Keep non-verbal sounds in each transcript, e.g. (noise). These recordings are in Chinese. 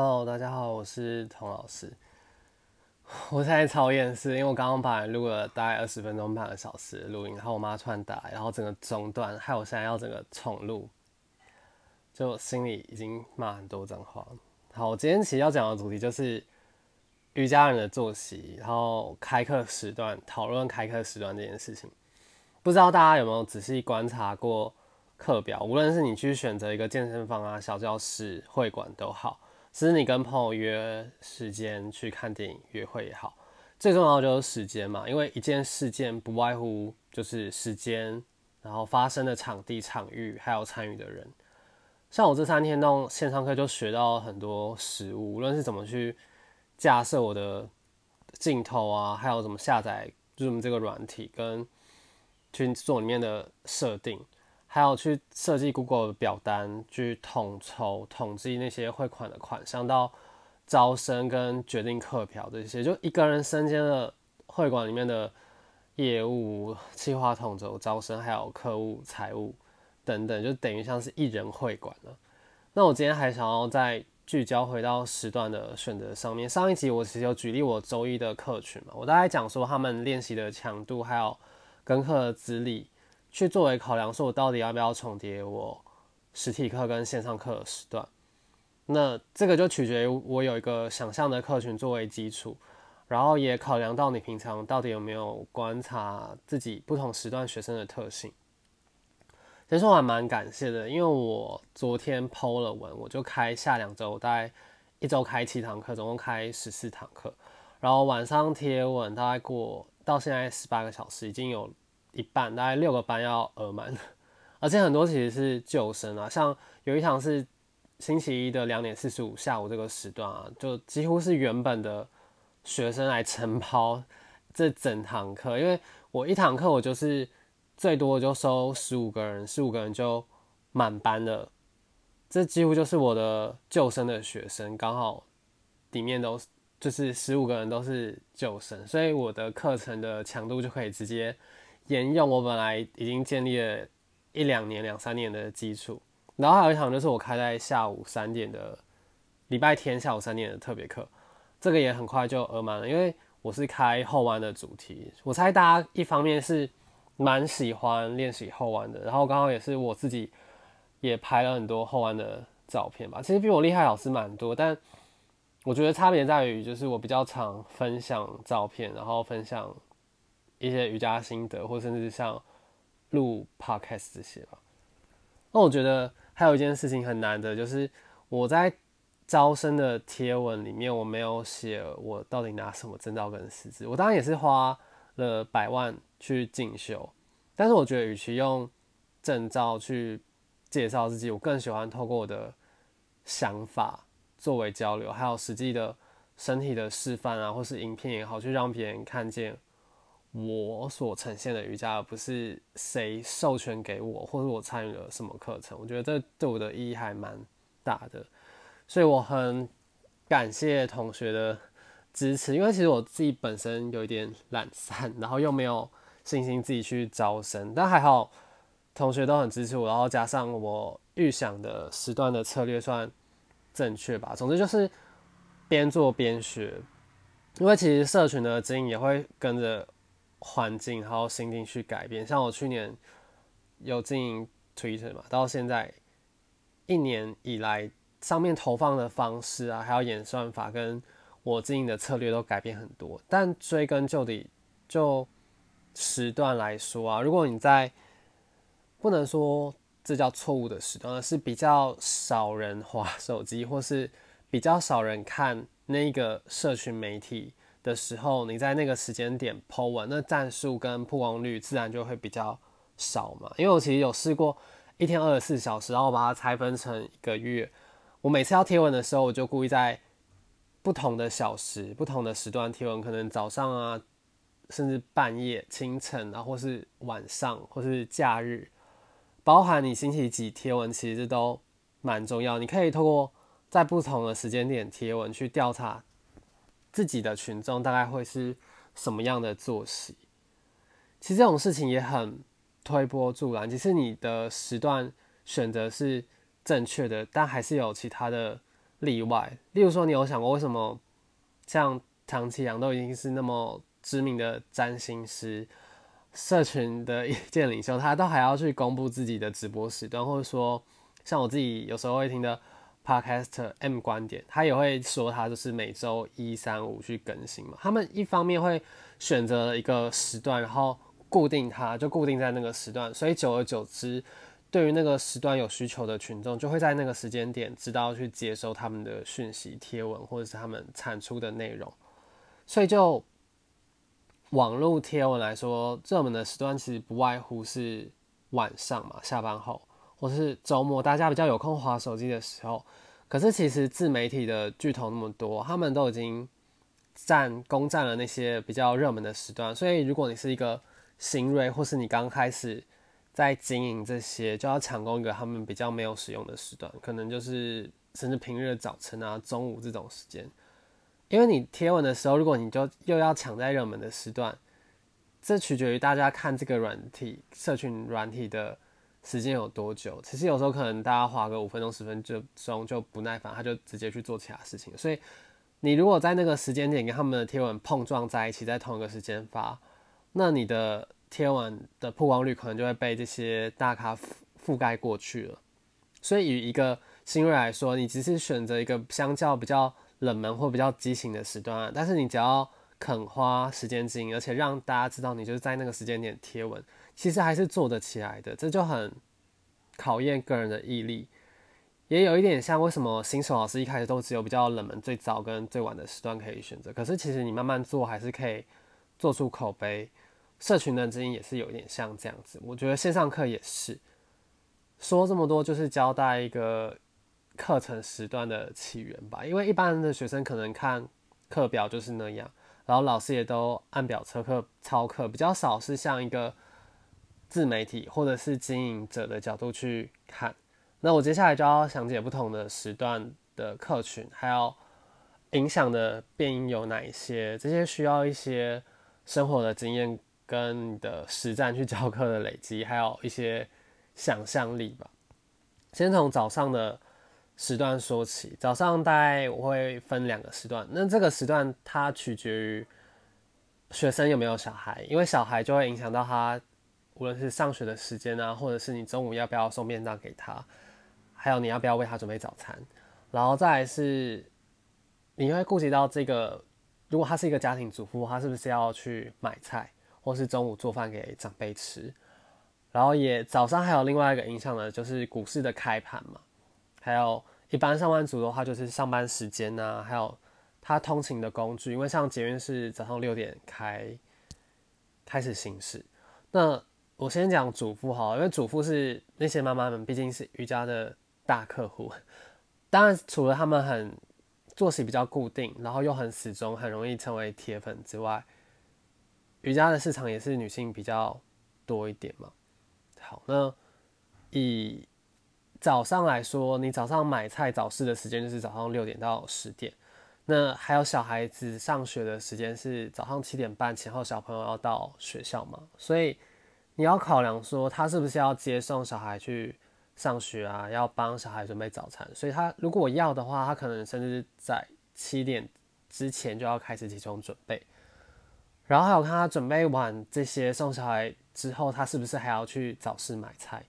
Hello，大家好，我是童老师。我现在超厌世，因为我刚刚把录了大概二十分钟、半个小时的录音，然后我妈突然打来，然后整个中断，害我现在要整个重录，就心里已经骂很多脏话。好，我今天其实要讲的主题就是瑜伽人的作息，然后开课时段讨论开课时段这件事情。不知道大家有没有仔细观察过课表？无论是你去选择一个健身房啊、小教室、会馆都好。其实你跟朋友约时间去看电影、约会也好，最重要的就是时间嘛。因为一件事件不外乎就是时间，然后发生的场地、场域，还有参与的人。像我这三天弄线上课，就学到很多实物，无论是怎么去架设我的镜头啊，还有怎么下载 Zoom 这个软体，跟去做里面的设定。还有去设计 Google 表单，去统筹统计那些汇款的款项，到招生跟决定课表这些，就一个人身兼了会馆里面的业务、计划统筹、招生，还有客户、财务等等，就等于像是一人会馆了。那我今天还想要再聚焦回到时段的选择上面。上一集我其实有举例我周一的客群嘛，我大概讲说他们练习的强度，还有跟课的资历。去作为考量，说我到底要不要重叠我实体课跟线上课的时段？那这个就取决于我有一个想象的客群作为基础，然后也考量到你平常到底有没有观察自己不同时段学生的特性。其实我还蛮感谢的，因为我昨天剖了文，我就开下两周，大概一周开七堂课，总共开十四堂课，然后晚上贴文，大概过到现在十八个小时，已经有。一半大概六个班要额满，(laughs) 而且很多其实是救生啊，像有一堂是星期一的两点四十五下午这个时段啊，就几乎是原本的学生来承包这整堂课，因为我一堂课我就是最多就收十五个人，十五个人就满班了，这几乎就是我的救生的学生，刚好里面都就是十五个人都是救生，所以我的课程的强度就可以直接。沿用我本来已经建立了一两年、两三年的基础，然后还有一场就是我开在下午三点的礼拜天下午三点的特别课，这个也很快就额满了，因为我是开后弯的主题，我猜大家一方面是蛮喜欢练习后弯的，然后刚好也是我自己也拍了很多后弯的照片吧，其实比我厉害老师蛮多，但我觉得差别在于就是我比较常分享照片，然后分享。一些瑜伽心得，或甚至像录 podcast 这些吧。那我觉得还有一件事情很难的，就是我在招生的贴文里面，我没有写我到底拿什么证照跟师资。我当然也是花了百万去进修，但是我觉得与其用证照去介绍自己，我更喜欢透过我的想法作为交流，还有实际的身体的示范啊，或是影片也好，去让别人看见。我所呈现的瑜伽，而不是谁授权给我，或者我参与了什么课程。我觉得这对我的意义还蛮大的，所以我很感谢同学的支持。因为其实我自己本身有一点懒散，然后又没有信心自己去招生，但还好同学都很支持我，然后加上我预想的时段的策略算正确吧。总之就是边做边学，因为其实社群的经营也会跟着。环境还有心境去改变，像我去年有经营 Twitter 嘛，到现在一年以来，上面投放的方式啊，还有演算法跟我经营的策略都改变很多。但追根究底，就时段来说啊，如果你在不能说这叫错误的时段，而是比较少人滑手机，或是比较少人看那个社群媒体。的时候，你在那个时间点 Po 文，那战术跟曝光率自然就会比较少嘛。因为我其实有试过一天二十四小时，然后我把它拆分成一个月。我每次要贴文的时候，我就故意在不同的小时、不同的时段贴文，可能早上啊，甚至半夜、清晨啊，或是晚上，或是假日，包含你星期几贴文，其实都蛮重要。你可以透过在不同的时间点贴文去调查。自己的群众大概会是什么样的作息？其实这种事情也很推波助澜。其实你的时段选择是正确的，但还是有其他的例外。例如说，你有想过为什么像唐启阳都已经是那么知名的占星师、社群的意见领袖，他都还要去公布自己的直播时段，或者说像我自己有时候会听的 Podcast M 观点，他也会说他就是每周一、三、五去更新嘛。他们一方面会选择一个时段，然后固定它，就固定在那个时段，所以久而久之。对于那个时段有需求的群众，就会在那个时间点知道去接收他们的讯息、贴文或者是他们产出的内容。所以就网络贴文来说，热门的时段其实不外乎是晚上嘛，下班后或是周末，大家比较有空划手机的时候。可是其实自媒体的巨头那么多，他们都已经占攻占了那些比较热门的时段。所以如果你是一个新锐，或是你刚开始，在经营这些，就要抢攻一个他们比较没有使用的时段，可能就是甚至平日的早晨啊、中午这种时间。因为你贴文的时候，如果你就又要抢在热门的时段，这取决于大家看这个软体、社群软体的时间有多久。其实有时候可能大家花个五分钟、十分钟就不耐烦，他就直接去做其他事情。所以你如果在那个时间点跟他们的贴文碰撞在一起，在同一个时间发，那你的。贴文的曝光率可能就会被这些大咖覆覆盖过去了，所以以一个新锐来说，你只是选择一个相较比较冷门或比较畸形的时段，但是你只要肯花时间经营，而且让大家知道你就是在那个时间点贴文，其实还是做得起来的。这就很考验个人的毅力，也有一点像为什么新手老师一开始都只有比较冷门、最早跟最晚的时段可以选择，可是其实你慢慢做还是可以做出口碑。社群的经营也是有一点像这样子，我觉得线上课也是。说这么多就是交代一个课程时段的起源吧，因为一般的学生可能看课表就是那样，然后老师也都按表操课操课，比较少是像一个自媒体或者是经营者的角度去看。那我接下来就要讲解不同的时段的客群，还有影响的变因有哪一些，这些需要一些生活的经验。跟你的实战去教课的累积，还有一些想象力吧。先从早上的时段说起，早上大概我会分两个时段。那这个时段它取决于学生有没有小孩，因为小孩就会影响到他无论是上学的时间啊，或者是你中午要不要送便当给他，还有你要不要为他准备早餐。然后再来是你会顾及到这个，如果他是一个家庭主妇，他是不是要去买菜？或是中午做饭给长辈吃，然后也早上还有另外一个影响呢，就是股市的开盘嘛，还有一般上班族的话，就是上班时间呐，还有他通勤的工具，因为像捷运是早上六点开开始行驶。那我先讲主妇哈，因为主妇是那些妈妈们，毕竟是瑜伽的大客户。当然，除了他们很作息比较固定，然后又很始终，很容易成为铁粉之外。瑜伽的市场也是女性比较多一点嘛。好，那以早上来说，你早上买菜早市的时间就是早上六点到十点。那还有小孩子上学的时间是早上七点半前后，小朋友要到学校嘛，所以你要考量说他是不是要接送小孩去上学啊，要帮小孩准备早餐。所以他如果要的话，他可能甚至在七点之前就要开始集中准备。然后还有看他准备完这些送小孩之后，他是不是还要去早市买菜？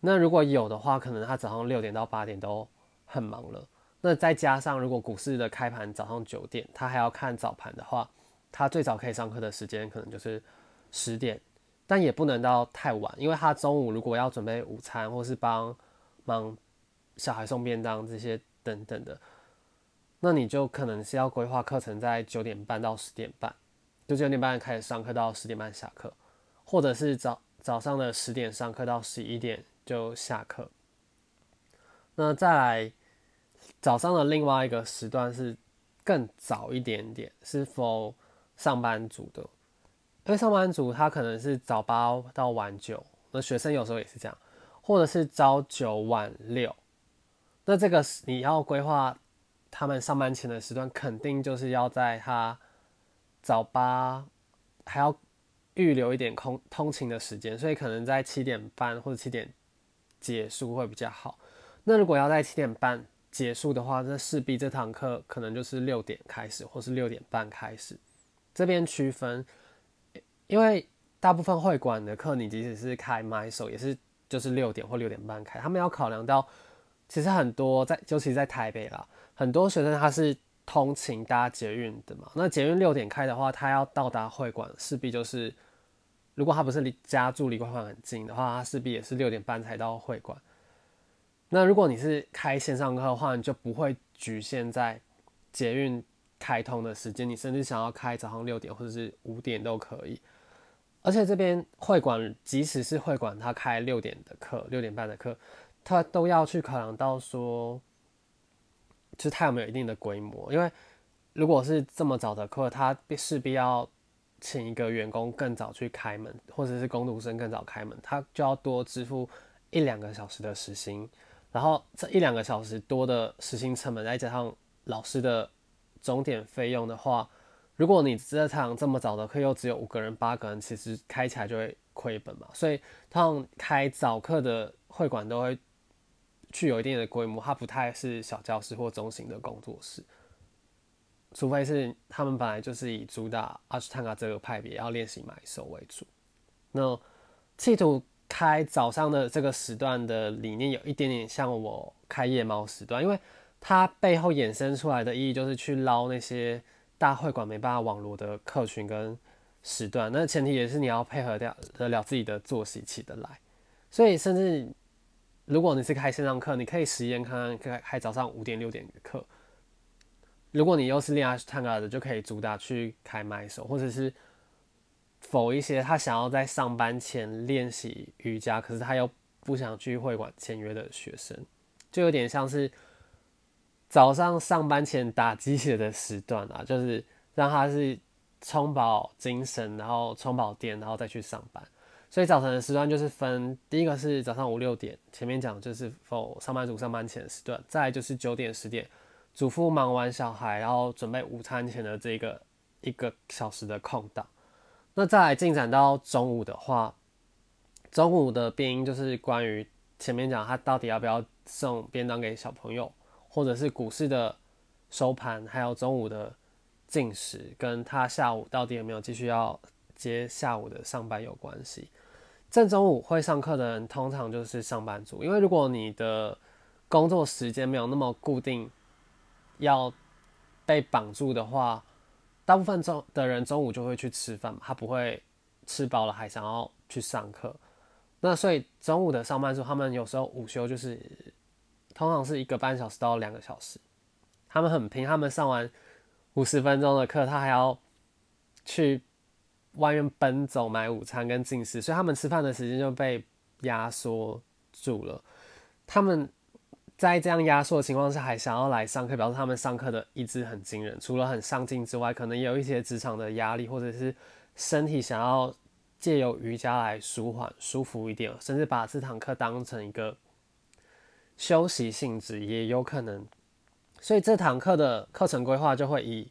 那如果有的话，可能他早上六点到八点都很忙了。那再加上如果股市的开盘早上九点，他还要看早盘的话，他最早可以上课的时间可能就是十点，但也不能到太晚，因为他中午如果要准备午餐或是帮忙小孩送便当这些等等的，那你就可能是要规划课程在九点半到十点半。就九点半开始上课到十点半下课，或者是早早上的十点上课到十一点就下课。那再来早上的另外一个时段是更早一点点，是否上班族的？因为上班族他可能是早八到晚九，那学生有时候也是这样，或者是朝九晚六。那这个你要规划他们上班前的时段，肯定就是要在他。早八还要预留一点空通勤的时间，所以可能在七点半或者七点结束会比较好。那如果要在七点半结束的话，那势必这堂课可能就是六点开始，或是六点半开始。这边区分，因为大部分会馆的课，你即使是开麦手，也是就是六点或六点半开。他们要考量到，其实很多在，尤其在台北啦，很多学生他是通勤搭捷运的嘛。那捷运六点开的话，他要到达会馆，势必就是，如果他不是离家住离会馆很近的话，他势必也是六点半才到会馆。那如果你是开线上课的话，你就不会局限在捷运开通的时间，你甚至想要开早上六点或者是五点都可以。而且这边会馆，即使是会馆，他开六点的课、六点半的课，他都要去考量到说，就是他有没有一定的规模。因为如果是这么早的课，它势必要请一个员工更早去开门，或者是工读生更早开门，他就要多支付一两个小时的时薪。然后这一两个小时多的时薪成本，再加上老师的钟点费用的话，如果你这场这么早的课又只有五个人、八个人，其实开起来就会亏本嘛。所以通常开早课的会馆都会具有一定的规模，它不太是小教室或中型的工作室，除非是他们本来就是以主打阿斯坦卡这个派别要练习买手为主。那企图。开早上的这个时段的理念有一点点像我开夜猫时段，因为它背后衍生出来的意义就是去捞那些大会馆没办法网罗的客群跟时段，那前提也是你要配合掉得了自己的作息起得来。所以甚至如果你是开线上课，你可以实验看看开开早上五点六点的课。如果你又是练阿斯坦卡的，就可以主打去开麦手，或者是。否一些他想要在上班前练习瑜伽，可是他又不想去会馆签约的学生，就有点像是早上上班前打鸡血的时段啊，(laughs) 就是让他是充饱精神，然后充饱电，然后再去上班。所以早晨的时段就是分，第一个是早上五六点，前面讲就是否上班族上班前的时段，再就是九点十点，主妇忙完小孩，然后准备午餐前的这个一个小时的空档。那再来进展到中午的话，中午的变音就是关于前面讲他到底要不要送便当给小朋友，或者是股市的收盘，还有中午的进食，跟他下午到底有没有继续要接下午的上班有关系。正中午会上课的人通常就是上班族，因为如果你的工作时间没有那么固定，要被绑住的话。大部分中的人中午就会去吃饭，他不会吃饱了还想要去上课。那所以中午的上班族，他们有时候午休就是通常是一个半小时到两个小时，他们很拼，他们上完五十分钟的课，他还要去外面奔走买午餐跟进食，所以他们吃饭的时间就被压缩住了。他们。在这样压缩的情况下，还想要来上课，表示他们上课的意志很惊人。除了很上进之外，可能也有一些职场的压力，或者是身体想要借由瑜伽来舒缓、舒服一点，甚至把这堂课当成一个休息性质也有可能。所以这堂课的课程规划就会以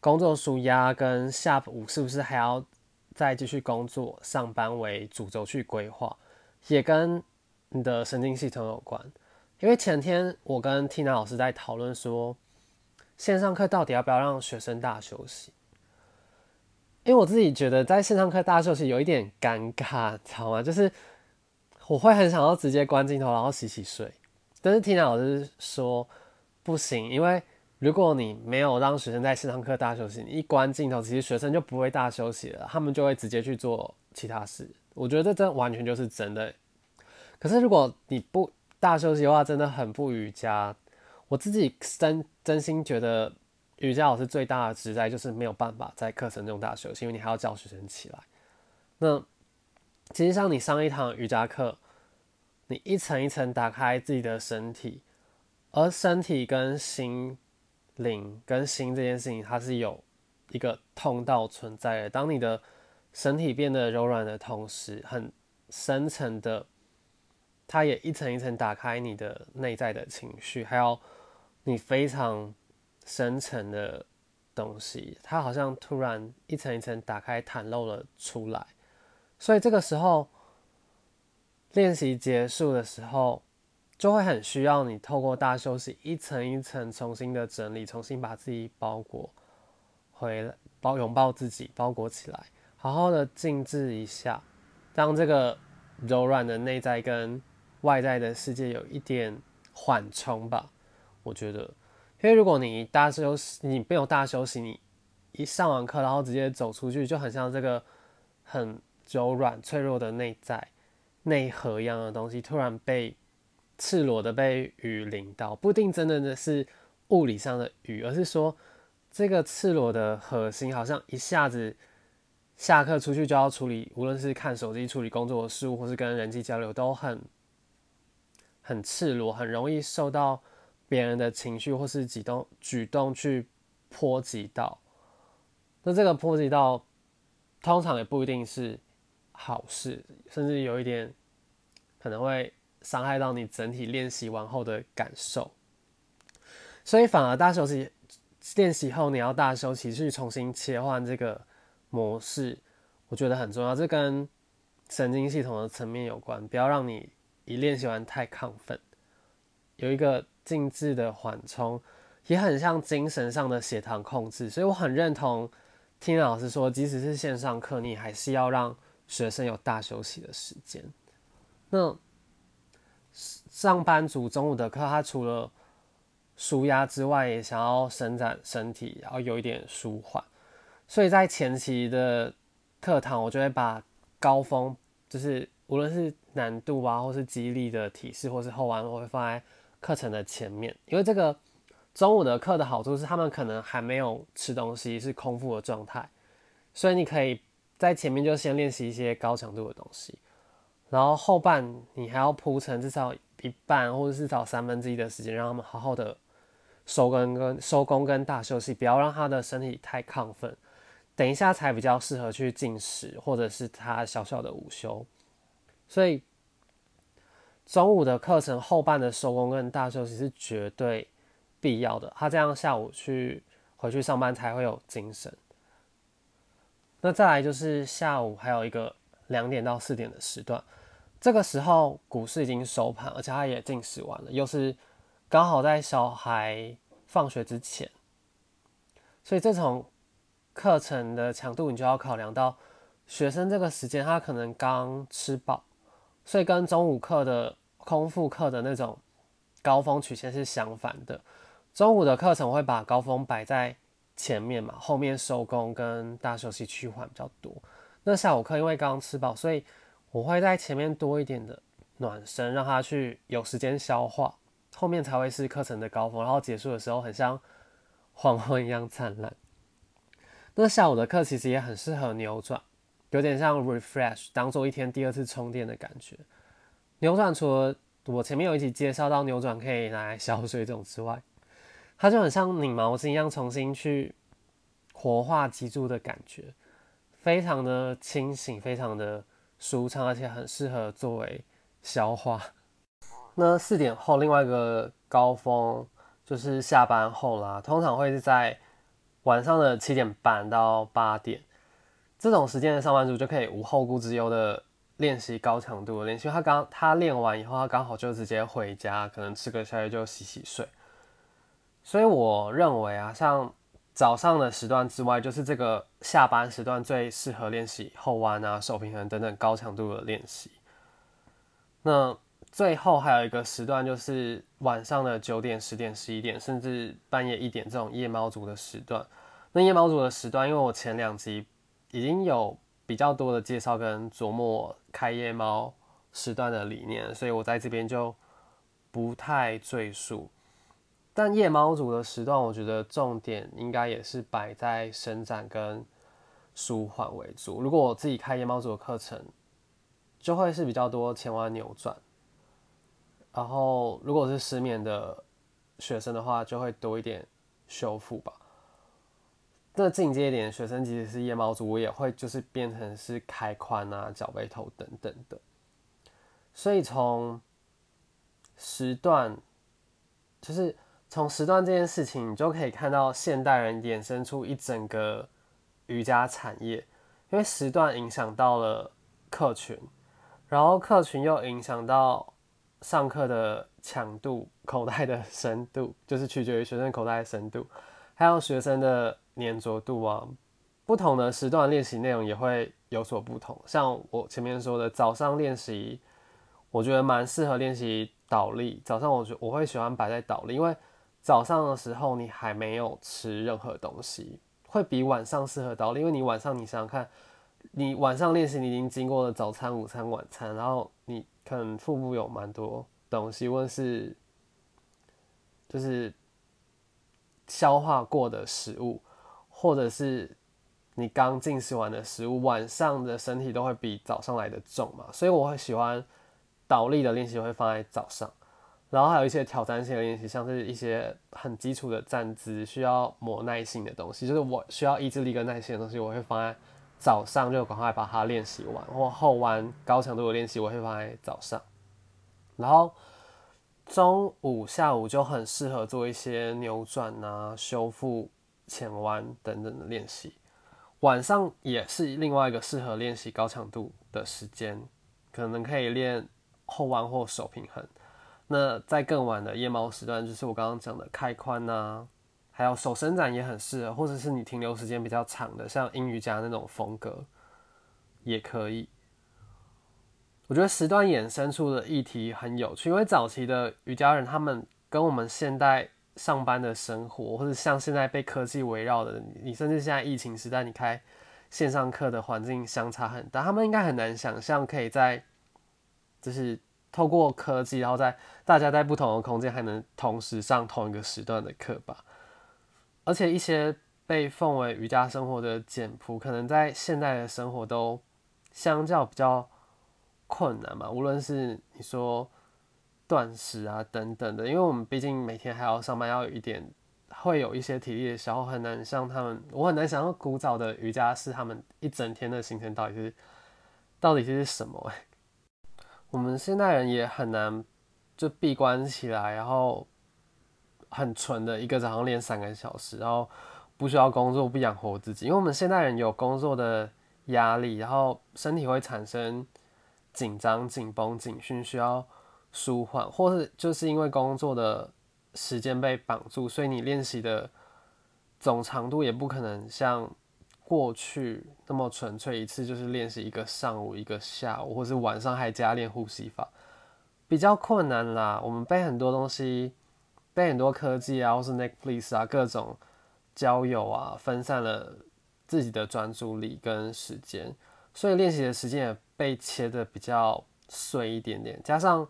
工作舒压跟下午是不是还要再继续工作上班为主轴去规划，也跟你的神经系统有关。因为前天我跟 Tina 老师在讨论说，线上课到底要不要让学生大休息？因为我自己觉得在线上课大休息有一点尴尬，知道吗？就是我会很想要直接关镜头，然后洗洗睡。但是 Tina 老师说不行，因为如果你没有让学生在线上课大休息，你一关镜头，其实学生就不会大休息了，他们就会直接去做其他事。我觉得这完全就是真的。可是如果你不大休息的话真的很不瑜伽，我自己真真心觉得瑜伽老师最大的职责就是没有办法在课程中大休息，因为你还要叫学生起来。那其实像你上一堂瑜伽课，你一层一层打开自己的身体，而身体跟心灵跟心这件事情，它是有一个通道存在的。当你的身体变得柔软的同时，很深层的。它也一层一层打开你的内在的情绪，还有你非常深层的东西，它好像突然一层一层打开，袒露了出来。所以这个时候练习结束的时候，就会很需要你透过大休息一层一层重新的整理，重新把自己包裹回来，包拥抱自己，包裹起来，好好的静置一下，让这个柔软的内在跟外在的世界有一点缓冲吧。我觉得，因为如果你大休息，你没有大休息，你一上完课然后直接走出去，就很像这个很柔软脆弱的内在内核一样的东西，突然被。赤裸的被雨淋到，不一定真的是物理上的雨，而是说这个赤裸的核心好像一下子下课出去就要处理，无论是看手机、处理工作的事物，或是跟人际交流，都很很赤裸，很容易受到别人的情绪或是举动举动去波及到。那这个波及到，通常也不一定是好事，甚至有一点可能会。伤害到你整体练习完后的感受，所以反而大休息练习后，你要大休息去重新切换这个模式，我觉得很重要。这跟神经系统的层面有关，不要让你一练习完太亢奋，有一个静置的缓冲，也很像精神上的血糖控制。所以我很认同听老师说，即使是线上课，你还是要让学生有大休息的时间。那。上班族中午的课，他除了舒压之外，也想要伸展身体，然后有一点舒缓。所以在前期的课堂，我就会把高峰，就是无论是难度啊，或是激励的提示，或是后弯，我会放在课程的前面。因为这个中午的课的好处是，他们可能还没有吃东西，是空腹的状态，所以你可以在前面就先练习一些高强度的东西。然后后半你还要铺成至少一半或者至少三分之一的时间，让他们好好的收工跟收工跟大休息，不要让他的身体太亢奋，等一下才比较适合去进食或者是他小小的午休。所以中午的课程后半的收工跟大休息是绝对必要的，他这样下午去回去上班才会有精神。那再来就是下午还有一个两点到四点的时段。这个时候股市已经收盘，而且它也进食完了，又是刚好在小孩放学之前，所以这种课程的强度你就要考量到学生这个时间，他可能刚吃饱，所以跟中午课的空腹课的那种高峰曲线是相反的。中午的课程会把高峰摆在前面嘛，后面收工跟大休息趋缓比较多。那下午课因为刚吃饱，所以我会在前面多一点的暖身，让他去有时间消化，后面才会是课程的高峰，然后结束的时候很像黄昏一样灿烂。那下午的课其实也很适合扭转，有点像 refresh，当做一天第二次充电的感觉。扭转除了我前面有一集介绍到扭转可以拿来消 (laughs) 水肿之外，它就很像拧毛巾一样，重新去活化脊柱的感觉，非常的清醒，非常的。舒畅，而且很适合作为消化。那四点后，另外一个高峰就是下班后啦，通常会是在晚上的七点半到八点，这种时间的上班族就可以无后顾之忧的练习高强度的练习。他刚他练完以后，他刚好就直接回家，可能吃个宵夜就洗洗睡。所以我认为啊，像。早上的时段之外，就是这个下班时段最适合练习后弯啊、手平衡等等高强度的练习。那最后还有一个时段，就是晚上的九点、十点、十一点，甚至半夜一点这种夜猫族的时段。那夜猫族的时段，因为我前两集已经有比较多的介绍跟琢磨开夜猫时段的理念，所以我在这边就不太赘述。但夜猫族的时段，我觉得重点应该也是摆在伸展跟舒缓为主。如果我自己开夜猫族的课程，就会是比较多前弯扭转。然后，如果是失眠的学生的话，就会多一点修复吧。那进阶一点学生，即使是夜猫族，我也会就是变成是开髋啊、脚背头等等的。所以从时段就是。从时段这件事情，你就可以看到现代人衍生出一整个瑜伽产业，因为时段影响到了客群，然后客群又影响到上课的强度、口袋的深度，就是取决于学生口袋的深度，还有学生的粘着度啊。不同的时段练习内容也会有所不同。像我前面说的，早上练习，我觉得蛮适合练习倒立。早上我觉我会喜欢摆在倒立，因为早上的时候你还没有吃任何东西，会比晚上适合倒立。因为你晚上你想想看。你晚上练习，你已经经过了早餐、午餐、晚餐，然后你可能腹部有蛮多东西，或是就是消化过的食物，或者是你刚进食完的食物，晚上的身体都会比早上来的重嘛，所以我会喜欢倒立的练习会放在早上，然后还有一些挑战性的练习，像是一些很基础的站姿，需要磨耐性的东西，就是我需要意志力跟耐心的东西，我会放在。早上就赶快把它练习完，或后弯高强度的练习我会放在早上，然后中午、下午就很适合做一些扭转啊、修复前弯等等的练习。晚上也是另外一个适合练习高强度的时间，可能可以练后弯或手平衡。那在更晚的夜猫时段，就是我刚刚讲的开髋啊。还有手伸展也很适合，或者是你停留时间比较长的，像英瑜伽那种风格也可以。我觉得时段衍生出的议题很有趣，因为早期的瑜伽人他们跟我们现代上班的生活，或者像现在被科技围绕的，你甚至现在疫情时代，你开线上课的环境相差很大，他们应该很难想象可以在就是透过科技，然后在大家在不同的空间还能同时上同一个时段的课吧。而且一些被奉为瑜伽生活的简朴，可能在现代的生活都相较比较困难嘛。无论是你说断食啊等等的，因为我们毕竟每天还要上班，要有一点会有一些体力的消耗，很难像他们，我很难想象古早的瑜伽是他们一整天的行程到底是到底是什么。我们现代人也很难就闭关起来，然后。很纯的一个早上练三个小时，然后不需要工作，不养活自己。因为我们现代人有工作的压力，然后身体会产生紧张、紧绷、紧讯，需要舒缓，或是就是因为工作的时间被绑住，所以你练习的总长度也不可能像过去那么纯粹，一次就是练习一个上午、一个下午，或是晚上还加练呼吸法，比较困难啦。我们背很多东西。被很多科技啊，或是 Netflix 啊，各种交友啊，分散了自己的专注力跟时间，所以练习的时间也被切的比较碎一点点。加上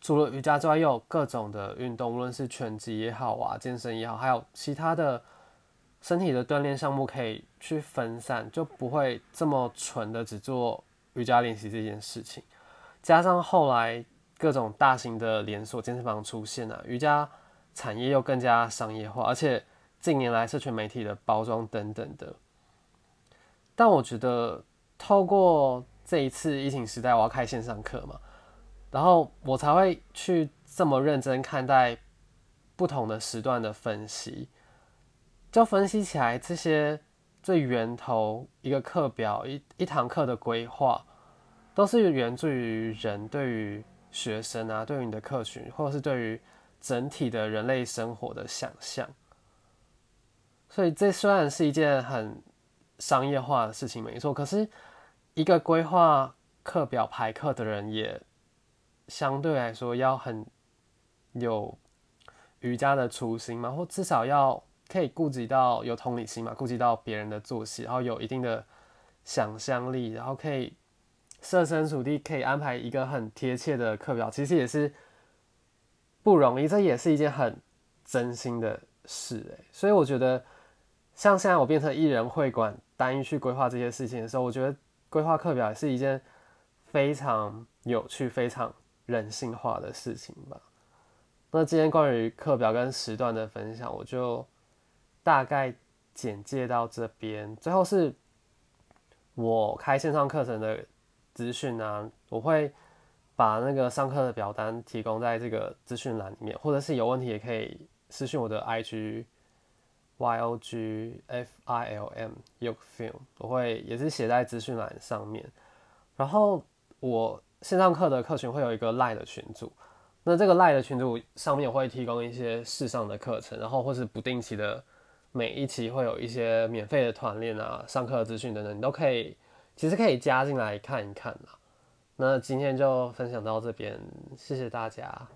除了瑜伽之外，又有各种的运动，无论是拳击也好啊，健身也好，还有其他的身体的锻炼项目可以去分散，就不会这么纯的只做瑜伽练习这件事情。加上后来。各种大型的连锁健身房出现了，瑜伽产业又更加商业化，而且近年来社群媒体的包装等等的。但我觉得，透过这一次疫情时代，我要开线上课嘛，然后我才会去这么认真看待不同的时段的分析，就分析起来这些最源头一个课表一一堂课的规划，都是源自于人对于。学生啊，对于你的客群，或者是对于整体的人类生活的想象，所以这虽然是一件很商业化的事情，没错。可是，一个规划课表排课的人，也相对来说要很有瑜伽的初心嘛，或至少要可以顾及到有同理心嘛，顾及到别人的作息，然后有一定的想象力，然后可以。设身处地可以安排一个很贴切的课表，其实也是不容易，这也是一件很真心的事诶。所以我觉得，像现在我变成艺人会馆，单一去规划这些事情的时候，我觉得规划课表也是一件非常有趣、非常人性化的事情吧。那今天关于课表跟时段的分享，我就大概简介到这边。最后是我开线上课程的。资讯啊，我会把那个上课的表单提供在这个资讯栏里面，或者是有问题也可以私信我的 IG Y O G F I L M y o k Film，我会也是写在资讯栏上面。然后我线上课的课群会有一个 Line 的群组，那这个赖的群组上面会提供一些试上的课程，然后或是不定期的每一期会有一些免费的团练啊、上课资讯等等，你都可以，其实可以加进来看一看啦。那今天就分享到这边，谢谢大家。